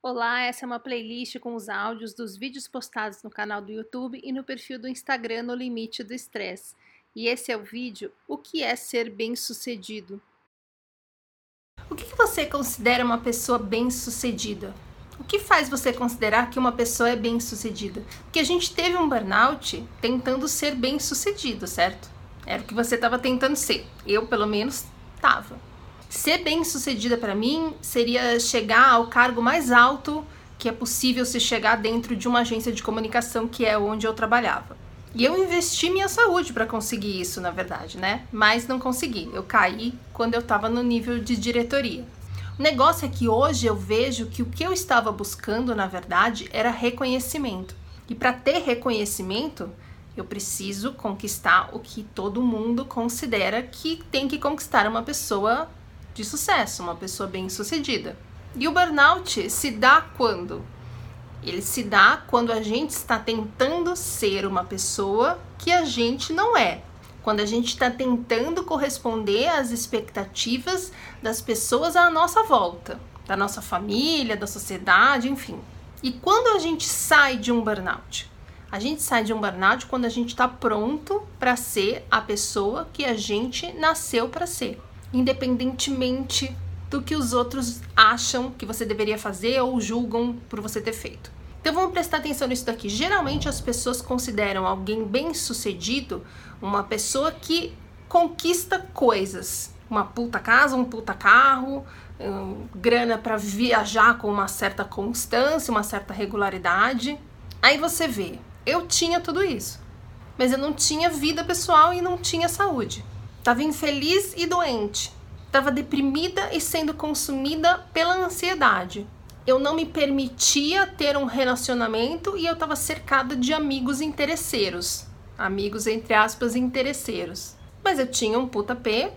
Olá, essa é uma playlist com os áudios dos vídeos postados no canal do YouTube e no perfil do Instagram No Limite do Estresse. E esse é o vídeo O que é ser bem-sucedido? O que você considera uma pessoa bem-sucedida? O que faz você considerar que uma pessoa é bem-sucedida? Porque a gente teve um burnout tentando ser bem-sucedido, certo? Era o que você estava tentando ser. Eu, pelo menos, estava. Ser bem-sucedida para mim seria chegar ao cargo mais alto que é possível se chegar dentro de uma agência de comunicação que é onde eu trabalhava. E eu investi minha saúde para conseguir isso, na verdade, né? Mas não consegui. Eu caí quando eu estava no nível de diretoria. O negócio é que hoje eu vejo que o que eu estava buscando, na verdade, era reconhecimento. E para ter reconhecimento, eu preciso conquistar o que todo mundo considera que tem que conquistar uma pessoa de sucesso, uma pessoa bem-sucedida. E o burnout se dá quando? Ele se dá quando a gente está tentando ser uma pessoa que a gente não é. Quando a gente está tentando corresponder às expectativas das pessoas à nossa volta, da nossa família, da sociedade, enfim. E quando a gente sai de um burnout? A gente sai de um burnout quando a gente está pronto para ser a pessoa que a gente nasceu para ser independentemente do que os outros acham que você deveria fazer ou julgam por você ter feito. Então vamos prestar atenção nisso daqui. Geralmente as pessoas consideram alguém bem-sucedido uma pessoa que conquista coisas, uma puta casa, um puta carro, um, grana para viajar com uma certa constância, uma certa regularidade. Aí você vê, eu tinha tudo isso, mas eu não tinha vida pessoal e não tinha saúde. Estava infeliz e doente. Estava deprimida e sendo consumida pela ansiedade. Eu não me permitia ter um relacionamento e eu estava cercada de amigos interesseiros. Amigos, entre aspas, interesseiros. Mas eu tinha um puta P,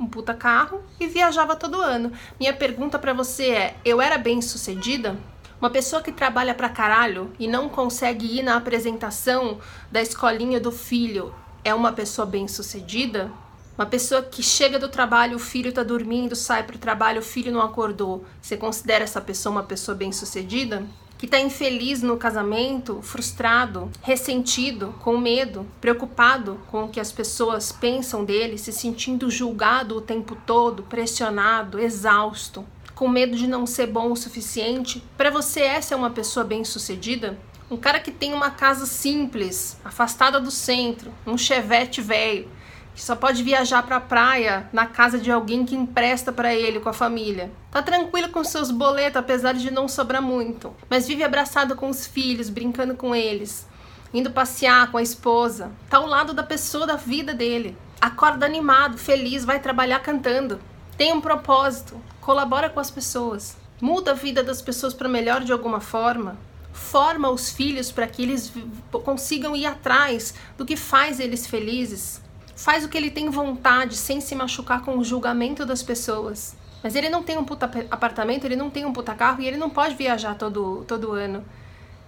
um puta carro e viajava todo ano. Minha pergunta para você é: eu era bem sucedida? Uma pessoa que trabalha pra caralho e não consegue ir na apresentação da escolinha do filho é uma pessoa bem sucedida? Uma pessoa que chega do trabalho, o filho está dormindo, sai para o trabalho, o filho não acordou. Você considera essa pessoa uma pessoa bem-sucedida? Que está infeliz no casamento, frustrado, ressentido, com medo, preocupado com o que as pessoas pensam dele, se sentindo julgado o tempo todo, pressionado, exausto, com medo de não ser bom o suficiente? Para você, essa é uma pessoa bem-sucedida? Um cara que tem uma casa simples, afastada do centro, um chevette velho, que só pode viajar para a praia na casa de alguém que empresta para ele com a família. Tá tranquilo com seus boletos, apesar de não sobrar muito, mas vive abraçado com os filhos, brincando com eles, indo passear com a esposa. Tá ao lado da pessoa da vida dele. Acorda animado, feliz, vai trabalhar cantando. Tem um propósito, colabora com as pessoas. Muda a vida das pessoas para melhor de alguma forma. Forma os filhos para que eles consigam ir atrás do que faz eles felizes faz o que ele tem vontade sem se machucar com o julgamento das pessoas. Mas ele não tem um puta apartamento, ele não tem um puta carro e ele não pode viajar todo, todo ano.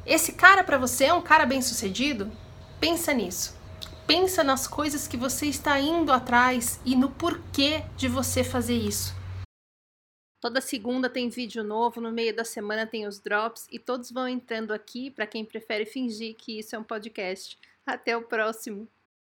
Esse cara para você é um cara bem sucedido? Pensa nisso. Pensa nas coisas que você está indo atrás e no porquê de você fazer isso. Toda segunda tem vídeo novo, no meio da semana tem os drops e todos vão entrando aqui para quem prefere fingir que isso é um podcast. Até o próximo.